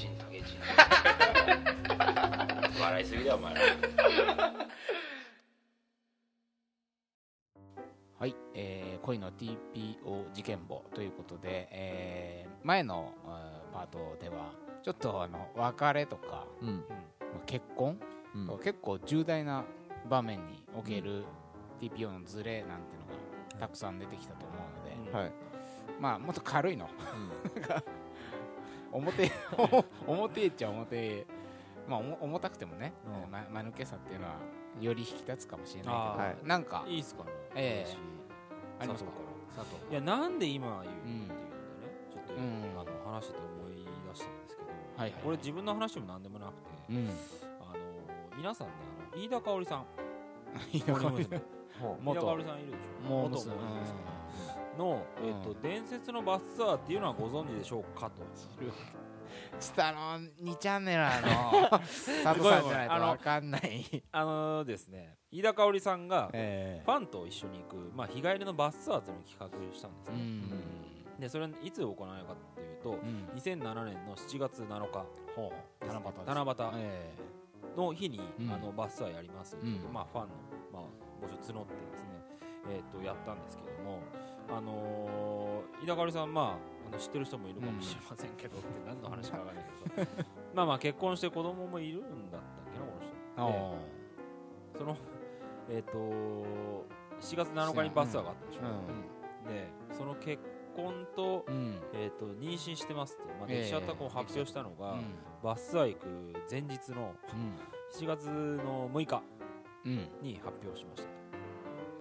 チンタケチン笑いすぎだよお前ら。はい、えー恋の TPO 事件簿ということで、えー前のあーパートではちょっとあの別れとか、うん。まあ結婚、うん。結構重大な場面における TPO のズレなんていうのがたくさん出てきたと思うので、はい。まあもっと軽いの。うん 表重てえっちゃ重てえまあ重重たくてもね、うん。ま間抜けさっていうのはより引き立つかもしれないけど、なんかいいっすかね。ええ。私。ありますか？佐藤佐藤いやなんで今言ううんっていうのでね。ちょっと、うん。あの話してて思い出したんですけど、はいはいこれ自分の話でも何でもなくて、うん。あの皆さんねあの飯田香織さん。いいのかも森娘ほ飯田香織さんいるでしょ。元。もう娘森娘の、えっとうん伝説のバスツアーっていうのはご存知でしょうかと。ちょっとあの2チャンネルの 佐藤さんじゃないと分かんない。あのですね飯田香織さんがえファンと一緒に行く、まあ、日帰りのバスツアーっていうのを企画したんですね、うん。でそれいつ行われるかっていうとうん。2007年の7月7日。ほう。です七夕です。七夕えの日に、うん。あのバスツアーやりますっていううん。まあ、ファンの、まあ、募集募ってですね、えー、とやったんですけども、あのー、飯田香織さん、まあ、あの知ってる人もいるかもしれませんけど、って何の話かわかんないけど。まあまあ結婚して子供もいるんだったっけなこの人。そのえっ、と7月7日にバスツアーがあったでしょ、うでその結婚と,、んうん。えー、と妊娠してますって、まあ、ええできちゃった子を発表したのが、うん。バスツアー行く前日の7月の6日うんうん。に発表しました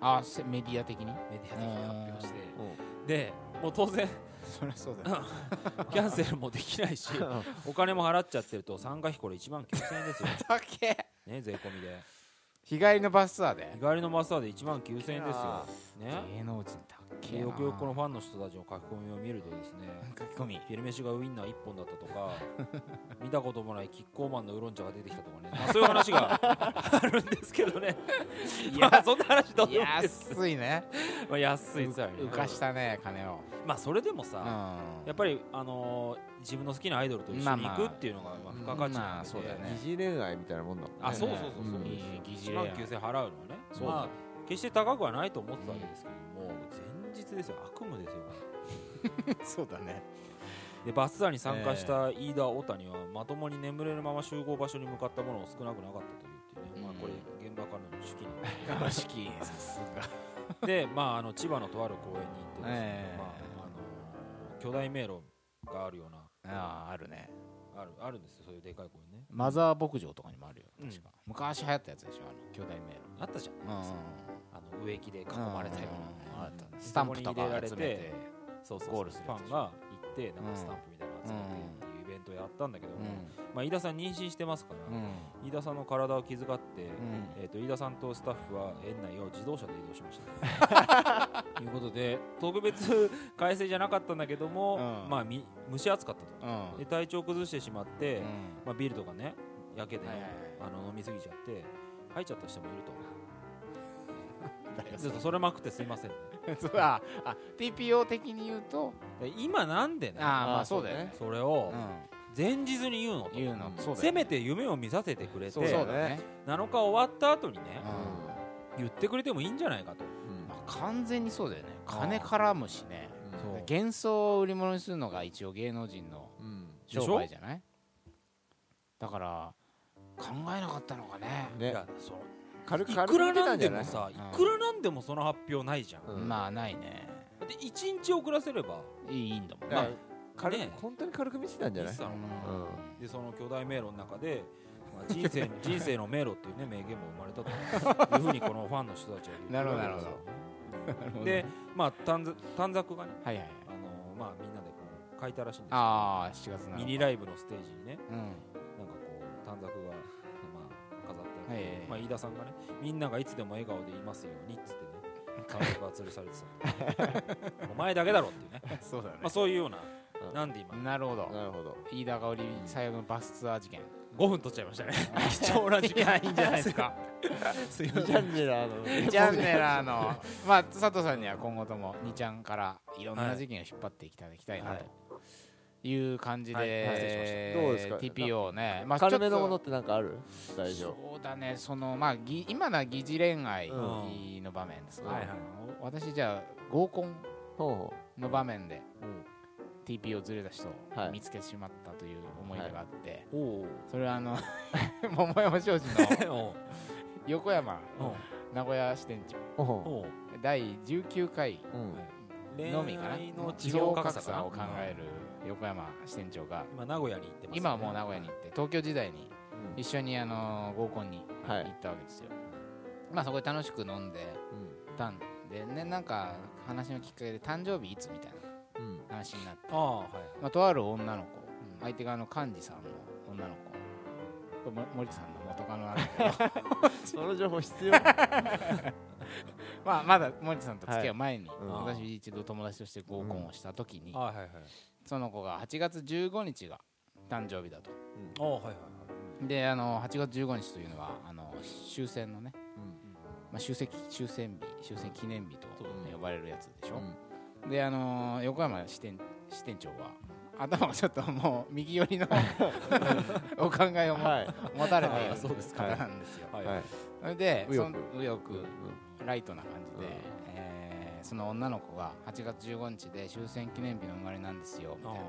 あせメディア的に？メディア的に発表して。うでもう当然そりゃそうだよ。キャンセルもできないしお金も払っちゃってると参加費これ1万9000円ですよ、だけ。ね、税込みで。日帰りのバスツアーで。日帰りのバスターで1万9000円ですよ、ね、芸能人だよくよくこのファンの人たちの書き込みを見るとですね書き込み。昼飯がウインナー1本だったとか 見たこともないキッコーマンのウーロン茶が出てきたとかね、まあ、そういう話が あるんですけどね。いやそんな話どうでも安いね。まあ安いツアーにね。浮かしたね金を。まあそれでもさ、うん。やっぱり、あのー自分の好きなアイドルと一緒に行くっていうのがまあ付加価値まなんで、あそうだよね。疑似恋愛みたいなもんだもんね。あそうそうそうそう、疑似1万恋愛。9000円払うのはね。そうまあ決して高くはないと思ってたわけですけども、前日ですよ。悪夢ですよ。そうだね。でバスツアーに参加した飯田小谷はまともに眠れるまま集合場所に向かったものを少なくなかったというっていうね、まあこれ現場からの手記なんですけどガ式さすが。で、まあ、あの千葉のとある公園に行ってですね、ええ。まああの巨大迷路があるような。あああるね。あるあるんですよそういうでかい公園ね。マザー牧場とかにもあるようん。確か。昔流行ったやつでしょあの巨大迷路。あったじゃん、うん植木で囲まれたような、スタンプとか集めてそうそうゴールするファンが行ってなんかスタンプみたいなの集めてっていうイベントをやったんだけども、まあ、飯田さん妊娠してますから、飯田さんの体を気遣って、うん。えー、と飯田さんとスタッフは園内を自動車で移動しました。と いうことで特別改正じゃなかったんだけども、うん。まあみ蒸し暑かったと。うん。で体調崩してしまって、うん。まあ、ビールとかね焼けで、あの飲みすぎちゃって吐いちゃった人もいると。誰がちょっとそれまくってすいませんね。そうああ TPO 的に言うと？で今なんでね？ああまああそうだよね。それをう前日に言うのとん言うのそうだよせめて夢を見させてくれてね。7日終わった後にねうん。言ってくれてもいいんじゃないかと。うん。まあ完全にそうだよね。金絡むしね。そう。幻想を売り物にするのが一応芸能人のうん。でしょ商売じゃない？だから考えなかったのかね。ね。いやそう軽くいくらなんでもさうん。いくらなんでもその発表ないじゃん。うん。まあないね。で1日遅らせれば。いいんだもん。だからね軽くね本当に軽く見てたんじゃない？うん。でその巨大迷路の中で、まあ、人生 人生の迷路っていうね名言も生まれたと いうふうにこのファンの人たちは言ってなるほどなるほど。でまあ短冊短冊がねはいはいはい。あのまあみんなでこう書いたらしいんですよああ7月7日ミニライブのステージにねうん。なんかこう短冊が、はいまあ、飯田さんがねみんながいつでも笑顔でいますようにっつってね 短冊が吊るされてたお前だけだろっていうね、そうだね。まあ、そういうような、うん。なんで今。なるほど。なるほど。飯田香織最悪のバスツアー事件。5分取っちゃいましたね。貴重な時間いやいいんじゃないですか。すいジャンネラーの。2チャンネラーの。まあ佐藤さんには今後とも2ちゃんからいろんな事件を引っ張っていただきたいなと。いう感じで、はいどうですか？TPO ね、まあ、軽めのものっってなんかある？大と丈そうだねそのまあぎ今のは疑似恋愛うんの場面ですが、はいはい。私じゃあ合コンの場面でう、うん。TPO ずれた人はい。を見つけてしまったという思い出があって、おおそれはあの 桃山商事の お横山お名古屋支店長。第19回ううん。恋のみかな？愛の地地方方格格差を考える横山支店長が。今名古屋に行ってます今はもう名古屋に行って東京時代にうん。一緒にあの合コンに行はい。ったわけですよ、まあそこで楽しく飲んでたんでねなんか話のきっかけで誕生日いつみたいな話になって、はいまあ、とある女の子。相手側の幹事さんの女の子。森田さんの元カノなんだけど。その情報必要まあまだ森田さんと付き合う前に、うん。私一度友達として合コンをした時に、あはいはいはい。その子が8月15日が誕生日だと。あはいはいはい。であの8月15日というのはあの終戦のね、うん。まあ、終戦終戦日終戦記念日とうん。呼ばれるやつでしょ、うん。であの横山支店支店長は頭がちょっともう右寄りの お考えをも、はい。持たれているあそうですか。方なんですよ。はい。はい。それで右翼。その右翼うんライトな感じで、うん。えーその女の子が8月15日で終戦記念日の生まれなんですよ。みたいな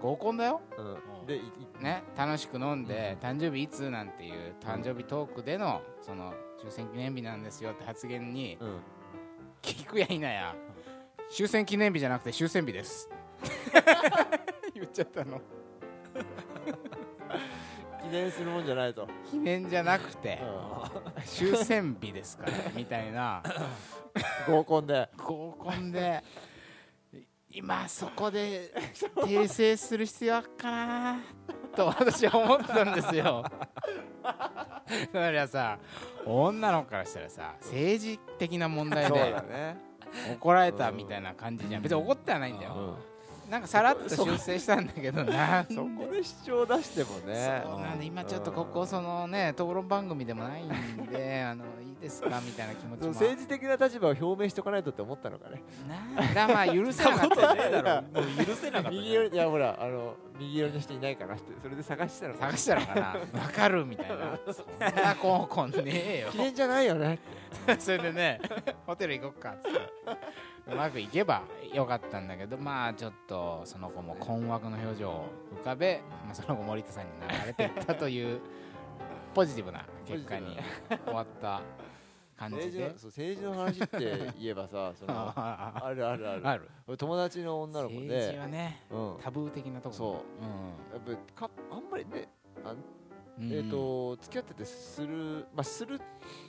合コンだよ、うん。でね、楽しく飲んで、誕生日いつなんていう誕生日トークでのその終戦記念日なんですよって発言にうん。聞くやいなや終戦記念日じゃなくて終戦日です。言っちゃったの記念するもんじゃないと。記念じゃなくてう終戦日ですからみたいな。ん合コンで。合コンで今そこで訂正する必要あっかなと私は思ったんですよ。だからさ女の子からしたらさ政治的な問題で怒られたみたいな感じじゃん。別に怒ってはないんだよ。うんなんかさらっと修正したんだけどな。そこで主張出してもね。そうなんで今ちょっとここそのね討論番組でもないんで あのいいですかみたいな気持ちも。政治的な立場を表明しておかないとって思ったのかねなんだまあ許せなかったねだろ もう許せなかったね。右寄りいやほらあの右寄りの人いないかなってそれで探してたのか探したのかな。わかるみたいな。そんな合コンねえよ。記念じゃないよね それでねホテル行こっかっつって。うまくいけばよかったんだけどまあちょっとその子も困惑の表情を浮かべ、まあ、その後森田さんに流れていったというポジティブな結果に終わった感じで。政治の話って言えばさそのあ あるあるある。ある。俺友達の女の子政治ではねうん。タブー的なとこそう。うやっぱかあんまりねあんえっ、と付き合っててするまあする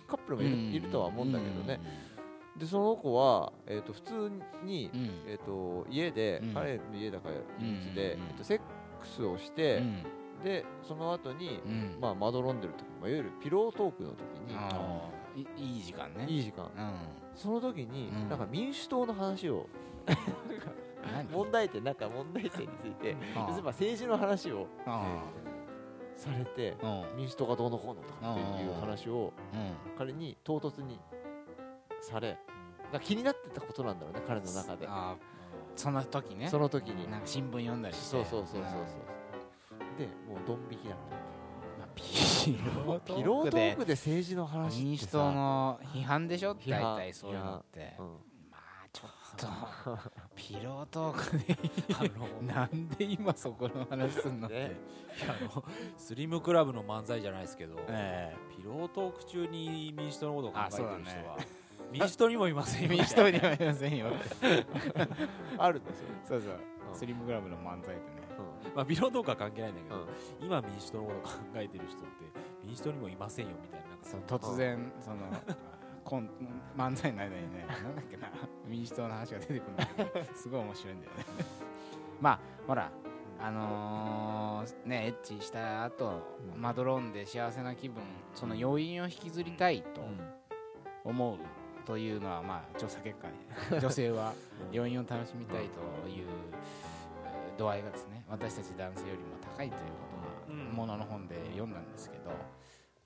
カップルもいる,、いるとは思うんだけどね、でその子は、えー、と普通に、うん。うんえー、と家で、うん。彼の家だから家で、うんうんうん。えー、とセックスをして、うん。でその後に、うん。まあ、まどろんでる時、まあ、いわゆるピロートークの時にいいい時間ね。いい時間。うん。その時に、うん。なんか民主党の話を何？問題点なんか問題点についてあー。例えば政治の話をあされて民主党がどうのこうのとかっていう話をうん。彼に唐突にされ気になってたことなんだろうね彼の中で。その時ね。その時に。なんか新聞読んだりして。そうそうそうそうそう。うんでもうドン引きだっまあピローたピロートーでクで政治の話ってさ。民主党の批判でしょ？大体そういうのって。うん。まあちょっと。ピロートークで。なんで今そこの話すんのって、ね。いやあのスリムクラブの漫才じゃないですけど、えピロートーク中に民主党のことを考えてる人は、民主党にもいませんえよ民主党にはいませんよ。あるんですよ。そうそう、うん。スリムクラブの漫才でね。うまあ、ピロートークは関係ないんだけど、ん。今民主党のことを考えてる人って民主党にもいませんよみたいななんか。そう突然そのコン漫才の間にねなんだっけな民主党の話が出てくるんだけどすごい面白いんだよね。まあほらあのーねエッチした後うん。まどろんで幸せな気分その余韻を引きずりたいと思うというのはまあ調査結果に 女性は余韻を楽しみたいというえー度合いがですね私たち男性よりも高いということがうん。ものの本で読んだんですけど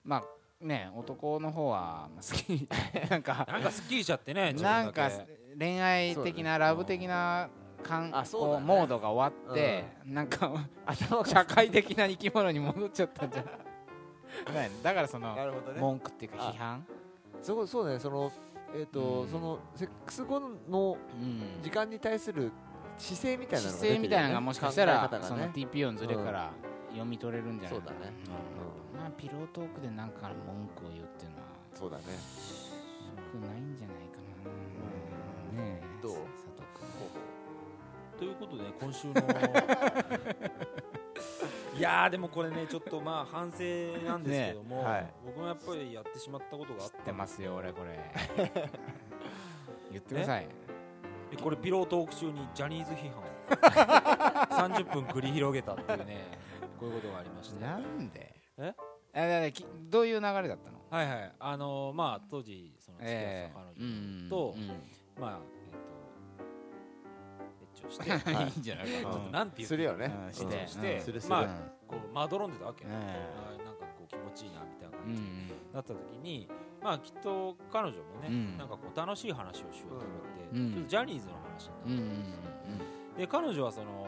まあね男の方はまあ好き なんかなんかすっきりしちゃってねなんか恋愛的なラブ的なかんあそうモードが終わって、なんか 頭が。社会的な生き物に戻っちゃったんじゃない？だからその文句っていうか批判、そうそうね。そのえっ、と、うん。そのセックス後のうん。時間に対する姿勢みたいなのがね。勢みたいなのがもしかしたら、その TPO のズレから読み取れるんじゃないかな。そうだね。うん。まあピロートークでなんか文句を言うっていうのはそうだね。よくないんじゃないかな、ねえ。どう？佐藤君。ということで今週の いやーでもこれねちょっとまあ反省なんですけども、ねはい。僕もやっぱりやってしまったことがあっ知ってますよ俺これ。言ってください。でこれピロートーク中にジャニーズ批判を。30分繰り広げたっていうねこういうことがありまして。なんで？え？あだからきどういう流れだったの？はいはい。あのーまあ当時その付き合ってた彼女と、うんまあえっ、とエッチをしてい。い。んじゃないかな。っとなんて言うするよね。うん。して。うん。してまあうんこうまどろんでたわけ、うん。あーなんかこう気持ちいいなみたいなう感じになった時にまあきっと彼女もね、うん。なんかこう楽しい話をしようと思って、うん。ちょっとジャニーズの話になって、うんうんで彼女はその、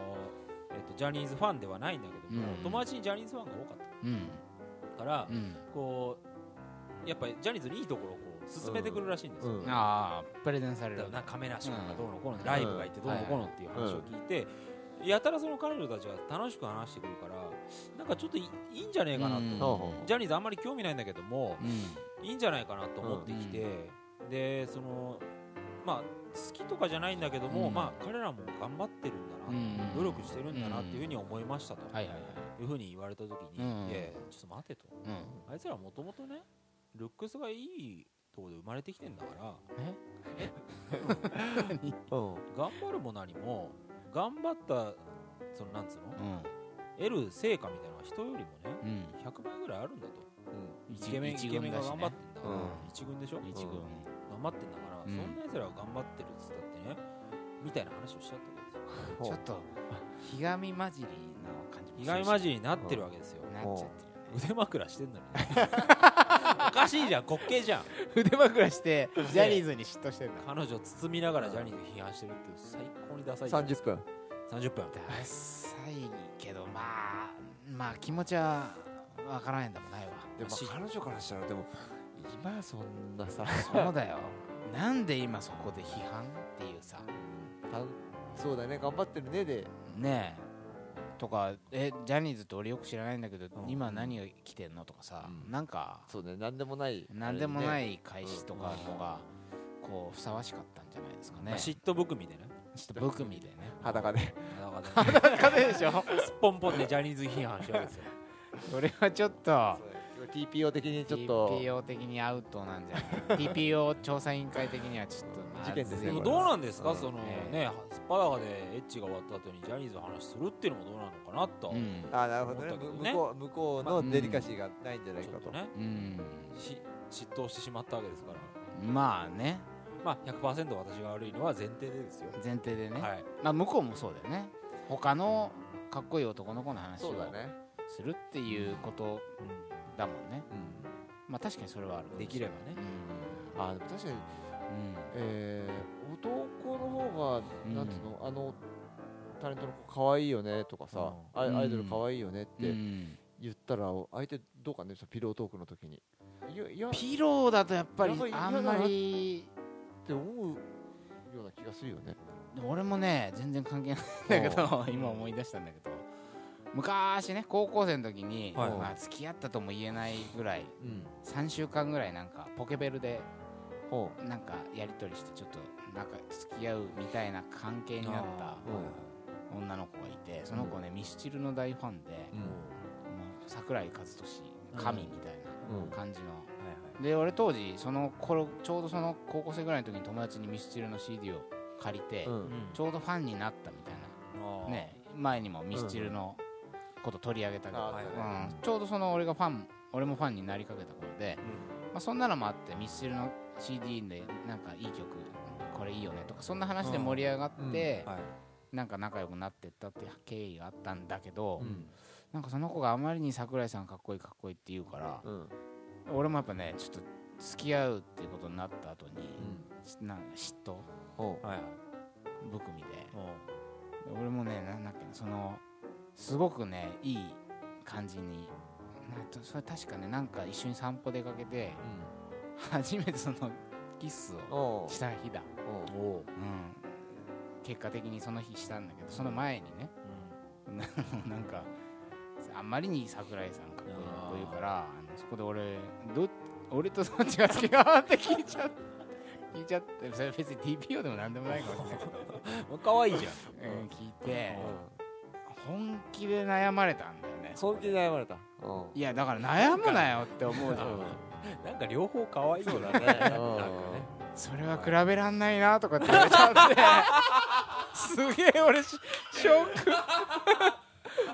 えっとジャニーズファンではないんだけども、うん。友達にジャニーズファンが多かっうん。たから、うん。こうやっぱりジャニーズのいいところをこう進めてくるらしいんですよ、うん。ああプレゼンされる。なんか亀梨君がどうのこうの、うん。ライブがいてどうのこうのっていう話を聞いて、やたらその彼女たちが楽しく話してくるからなんかちょっといいんじゃねえかなと、ジャニーズあんまり興味ないんだけどもうん。いいんじゃないかなと思ってきて、でそのまあ好きとかじゃないんだけども、うん。まあ彼らも頑張ってるんだな、うん。努力してるんだなっていうふうに思いましたと、はいうふうに言われた時に、うん。いやちょっと待てと。うん。あいつらもともとねルックスがいいところで生まれてきてんだから。うん。頑張るも何も頑張ったそのなんつうの？うん。得る成果みたいなのは人よりもねうん。100倍ぐらいあるんだと。一イケメン一イケメンが頑張ってんだから、うん。一軍でしょ？一軍。頑張ってんだから、うん。そんな奴らが頑張ってるっつったってねみたいな話をしちゃったわけですよ。ちょっとひがみ混じりな感じも意外混じりになってるわけですよ、なっちゃってるよね。腕枕してんのに。おかしいじゃん滑稽じゃん腕枕してジャニーズに嫉妬してんだ。彼女を包みながらジャニーズ批判してるっていう最高にダサいじゃん30分。30分ダサいけどまあまあ気持ちはわからないんだもんないわ。でもし彼女からしたらでも今そんなさそうだよ。なんで今そこで批判っていうさ。たそうだね。頑張ってるねで。ねえとかえジャニーズって俺よく知らないんだけど、うん。今何が来てんのとかさ、うん。なんかそうね何でもない何でもない開始とかのがこうふさわしかったんじゃないですかね。嫉妬含みでね。ちょっと僕みでね。裸で。だからね風でしょ？すっぽんぽんでジャニーズ批判しちゃうわけですよ。それはちょっと TPO 的にちょっと。TPO 的にアウトなんじゃない？TPO 調査委員会的にはちょっと事件ですねどうなんですか、うんそのええ。ねすっぱだかでエッチが終わった後にジャニーズの話するっていうのもどうなのかなと、うん。あなるほどね。向こう向こうのデリカシーがないんじゃないかと。ね。うん。し嫉妬してしまったわけですから。まあね。まあ100%私が悪いのは前提でですよ、前提でね、はい。まあ向こうもそうだよね。他のかっこいい男の子の話をそうだね。するっていうことだもんね。うん。まあ確かにそれはあるできればね。うん。あ確かに。うんえー男の方がうんなんつうのあのタレントの子可愛いよねとかさアイドル可愛いよねってうん。言ったら相手どうかねピロートークの時に。いやいやっピローだとやっぱりあんまりて思うような気がするよね。でも俺もね全然関係ないんだけど 今思い出したんだけど昔ね高校生の時に、はい。まあ、付き合ったとも言えないぐらいうん。3週間ぐらいなんかポケベルでほなんかやり取りしてちょっとなんか付き合うみたいな関係になったう女の子がいてその子ねミスチルの大ファンで、桜井和寿神みたいうん。な感じの、はいで俺当時その頃ちょうどその高校生ぐらいの時に友達にミスチルの CD を借りて、ちょうどファンになったみたいな。ね前にもミスチルのこと取り上げたけど、ちょうどその俺がファン俺もファンになりかけた頃で、まあ、そんなのもあってミスチルの CD でなんかいい曲これいいよねとかそんな話で盛り上がって、はい。なんか仲良くなってったっていう経緯があったんだけど、うん。なんかその子があまりに桜井さんかっこいいかっこいいって言うから、うん俺もやっぱねちょっと付き合うっていうことになった後に、なんか嫉妬含みでう。ん俺もねなんだっけそのすごくねいい感じにそれ確かねなんか一緒に散歩出かけて初めてそのキスをした日だ、おう。ん、結果的にその日したんだけどその前にね。なんかあんまりに桜井さんかっこいいからあのそこで俺ど俺とどっちが好きかなって聞いちゃって 聞いちゃってそれ別に TPO でもなんでもないかもしれない。けど、うん可愛いじゃん。うん聞いてうん。本気で悩まれたんだよね本気で悩まれた。うん。いやだから悩むなよって思うじゃん。なんか両方可愛いよね。そうだねなんかね。それは比べらんないなとかって言われちゃって。すげえ俺シショック。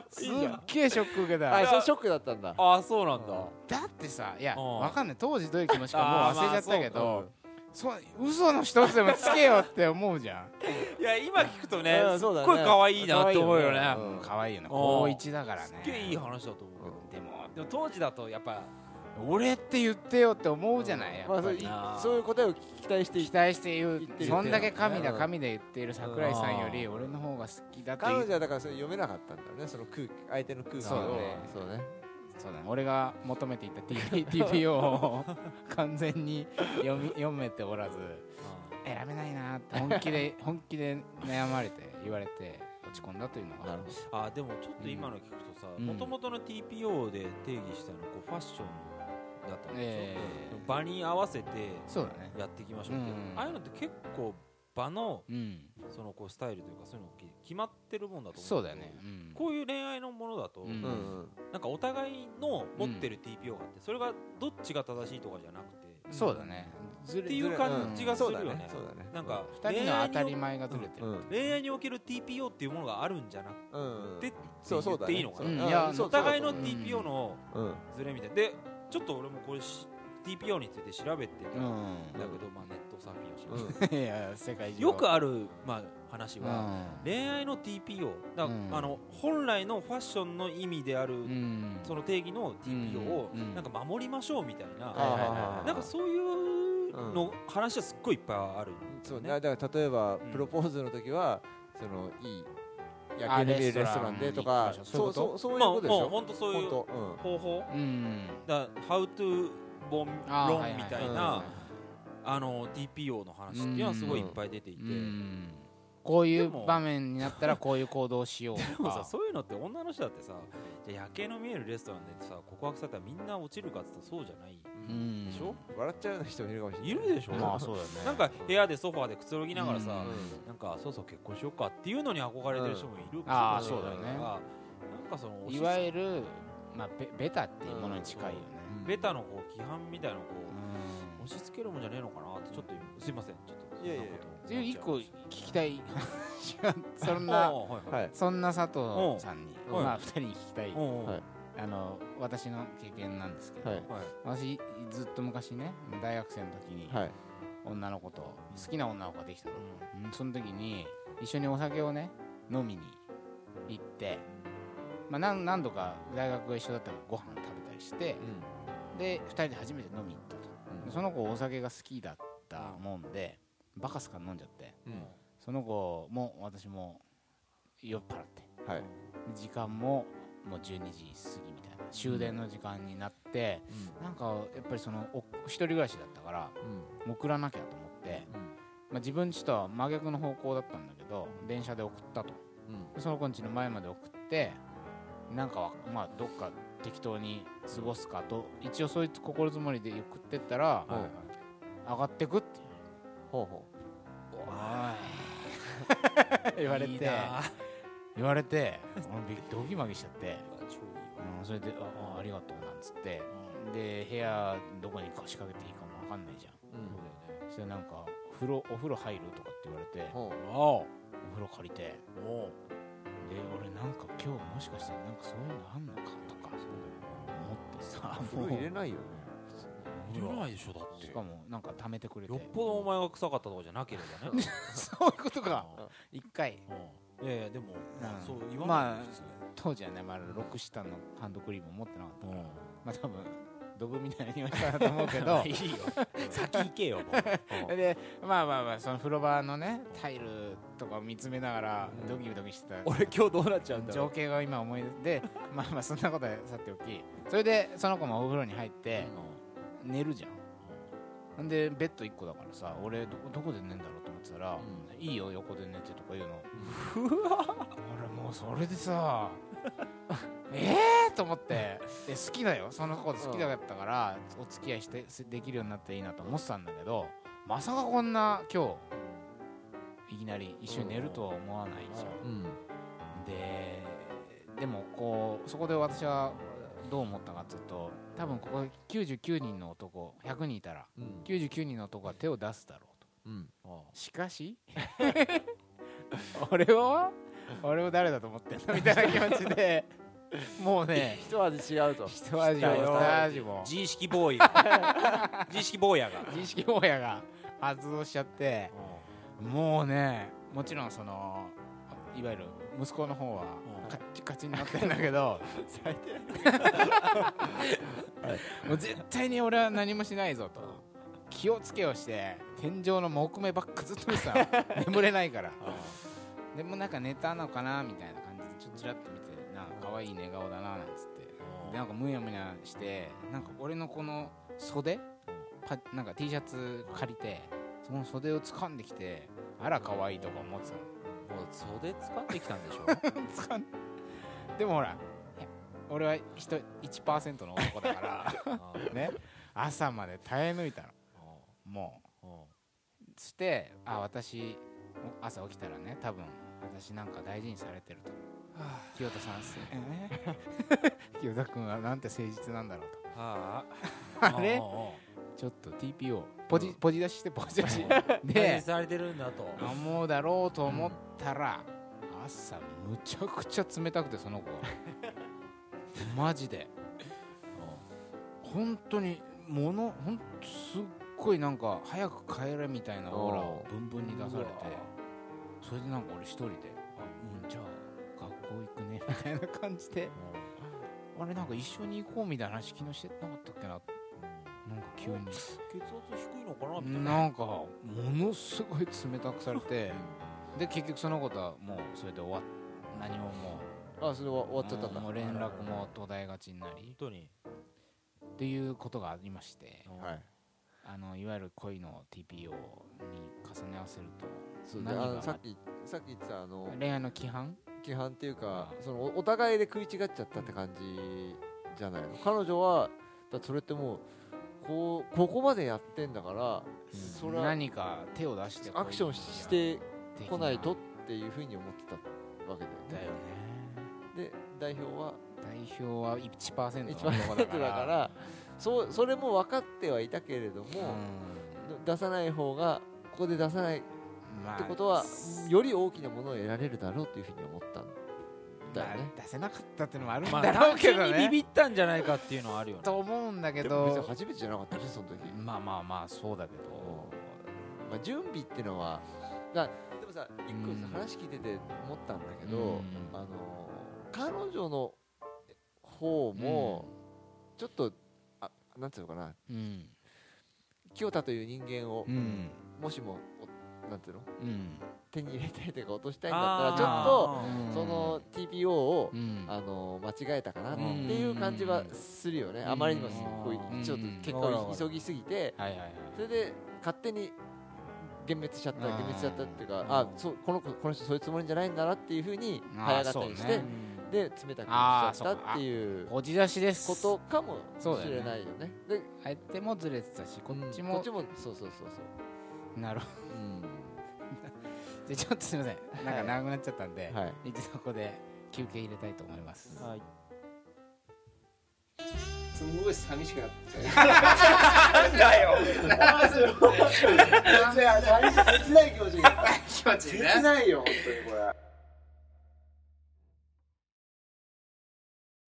すっげえショック受けた。あそれショックだったんだ。ああそうなんだ。だってさいやうん。わかんない。当時どういう気持ちかもう忘れちゃったけどそう嘘の一つでもつけよって思うじゃん。いや今聞くとねすっごい可愛いなって思うよね。可愛いよね。うん。高一だからね。すっげえいい話だと思うけどでもでも当時だとやっぱ俺って言ってよって思うじゃない？やっぱり。あーそういう答えを期待して期待して言う言ってるそんだけ神だうん神で言っている桜井さんより俺の方が好きだって彼女はだからそれ読めなかったんだよね。その空気相手の空気を。そうだね。そうねそうだね。俺が求めていた TP TPO を完全に読み読めておらず選べないなって本気で 本気で悩まれて言われて落ち込んだというのが。あでもちょっと今の聞くとさうん。もともとの TPO で定義したのこうファッションだったんでしょ、え場に合わせてやっていきましょうって、うん。ああいうのって結構場のうん。そのこうスタイルというかそういうのき決まってるもんだと思う。そうだよね。うん。こういう恋愛のものだと、なんかお互いの持ってる TPO があってそれがどっちが正しいとかじゃなくてそうだね。ずれっていう感じがするよね。なんか二人の当たり前がずれてる。うん。恋愛における TPO っていうものがあるんじゃなくうん。てそうそうっていいのかな。お互いの TPO のうん。ズレみたい。でちょっと俺もこれし TPO について調べてた。ん。だうんけど、まあ、ネットサーフィンをしましうん。いや世界た中よくある、まあ、話うは、ん。恋愛の TPO だ、うん。あの本来のファッションの意味である、うん。その定義の TPO をうん。なんか守りましょうみたいな、なんかそういうの話はすっごいいっぱいある、ね。そうだだから例えばん。プロポーズの時はそのいいあ夜景の見えるレストランでとかそう。そうそういうまあもうことでしょ？本当そういう本方法？うん。だ How to 論あーはいはい論みたいうんなあの TPO の話っていうのはすごいいっぱい出ていて、うん。こういう場面になったらこういう行動をしよう でもさそういうのって女の人だってさじゃあ夜景の見えるレストランでさ告白されたらみんな落ちるかって言ったらそうじゃない。うん。でしょ、うん笑っちゃうような人もいるかもしれないいるでしょ、まあそうだね。なんか部屋でソファーでくつろぎながらさ、うん。なんかそうそう結婚しようかっていうのに憧れてる人もいるあーかもしれないそうだよね。なんかそのいわゆるまあベベタっていうものに近いよねベタのこう規範みたいなのをこうう押し付けるもんじゃねえのかなってちょっと今すいません。ちょっといやいや一個聞きたい。そ んそんなははい。そんな佐藤さんにうん。まあ二人に聞きたい。はい。あの私の経験なんですけどはい。はい。私ずっと昔ね大学生の時にはい。女の子と好きな女の子ができたの。うん。その時に一緒にお酒をね飲みに行って、まあ、何何度か大学が一緒だったらご飯食べたりしてで2人で初めて飲みに行ったと。でその子お酒が好きだったもんでバカすか飲んじゃって。うん。その子も私も酔っ払って。はい。で時間ももう12時過ぎみたいな。終電の時間になって、なんかやっぱりそのお一人暮らしだったからうん。送らなきゃと思って、うん。まあ、自分家とは真逆の方向だったんだけど電車で送ったと。その子ん家の前まで送ってなんかはまあどっか適当に過ごすかと。一応そういう心づもりで送ってったら、はいはい。上がってくって。ほうほ言われて。言われてドギマギしちゃって、うん、それでああありがとうなんつって。で部屋どこに腰掛けていいかも分かんないじゃん。うん。そうだよねそれなんか風呂お風呂入るとかって言われてほう。お風呂借りて。おで俺なんか今日もしかしたらなんかそういうのあんのかとか思ってさ風呂入れないよね。いらないでしょだって。しかもなんか貯めてくれて。よっぽどお前が臭かったとかじゃなければね。そういうことか。一回。うん。いやいやでもまあうん。そう言わまあないと普通当時はねまだロック下のハンドクリーム持ってなかったから、まあ多分ドブみたいな匂いしたなと思うけど。いいよ。先行けよもう。でまあまあまあその風呂場のねタイルとかを見つめながらドキドキしてた。俺今日どうなっちゃうんだろ情景が今思い出で まあまあそんなことはさておき。それでその子もお風呂に入って寝るじゃん。なんでベッド1個だからさ俺どどこで寝んだろうと思ってたら、いいよ横で寝てとか言うの。俺もうそれでさええと思って。で好きだよ。その子好きだったからお付き合いしてできるようになっていいなと思ってたんだけどまさかこんな今日いきなり一緒に寝るとは思わないじゃん。うん。ででもこうそこで私はどう思ったかっていうと多分ここ99人の男100人いたらうん。99人の男は手を出すだろうと。うん。しかし 俺は俺を誰だと思ってんの？みたいな気持ちでもうね 一味違うと。一味も来たよ二味も自意識ボーイ。が 自意識坊やが。自意識坊やが発動しちゃってもうねもちろんそのいわゆる息子の方はうん。カッチカチになってるんだけどもう絶対に俺は何もしないぞと。気をつけをして天井の木目ばっかずっと見てたの。眠れないから。でもなんか寝たのかなみたいな感じでちょっとちらっと見可愛い寝顔だななんつって。でなんかむやむやしてなんか俺のこの袖パなんか T シャツ借りてその袖を掴んできてあら可愛いとか思ってたの。もう袖掴んできたんでしょ？掴んでもほら俺は人1%の男だから ね。朝まで耐え抜いたの。もう。そしてあ私朝起きたらね多分私なんか大事にされてると清田さんすえー？清田君はなんて誠実なんだろうと。はあ。れ？ちょっと TPO ポジポジ出ししてポジ出し。ででされてるんだと。思うだろうと思ったら朝むちゃくちゃ冷たくてその子。がマジで。本当にものほんとすっごいなんか早く帰れみたいなオーラをブンブンに出されてそれでなんか俺一人で「みたいな感じで。あれなんか一緒に行こうみたいな話昨日してなかったっけな。なんか急に。血圧低いのかなみたいな。なんかものすごい冷たくされて。で結局そのことはもうそれで終わっ何ももあそれは終わっちゃったんだ。もう連絡も途絶えがちになり。本当に。っていうことがありまして。はい。あのいわゆる恋の TPO に重ね合わせると。そうで何さっきさっき言ってたあの恋愛の規範規範っていうかあそのおお互いで食い違っちゃったって感じじゃないの？彼女はだそれってもうこうここまでやってんだからそれは何か手を出してアクションして的こないとっていうふうに思ってたわけだだよよね。ねで代表は代表は1%の一番男だから。そうそれも分かってはいたけれども、う出さない方がここで出さないってことはより大きなものを得られるだろうというふうに思ったんだよね、まあ出せなかったっていうのもあるんまあだろう単けどね。純にビビったんじゃないかっていうのはあるよね。と思うんだけでも別にど初めてじゃなかったしその時、まあまあまあそうだけど。まあ、準備っていうのはだでもさ一個うんさ話聞いてて思ったんだけど、うん。あの彼女の方もちょっと、あなんていうのかな。うん。清田という人間を、うん。もしもおなんていうの？うん。手に入れたいというか落としたいんだったらちょっとうんその TPO を、うん。あの間違えたかなっていう感じはするよね、あまりにもすっごいうんちょっと結果を急ぎすぎて、それで勝手に幻滅しちゃった幻滅しちゃったっていうかうん。あそうこの子この人そういうつもりじゃないんだなっていうふうに早がったりして、で冷たくしちゃったっていうこじ出しです。ことかもしれないよね。で相手もずれてたしこっちもこっちもそうそうそうそう、なるほうんどじゃあちょっとすみませんなんか長くなっちゃったんではい一度ここで休憩入れたいと思いますはいすんごい寂しくなって。なんだよ。なんすよ。切ない気持ち。気持ち切ないよ、本当にこれ。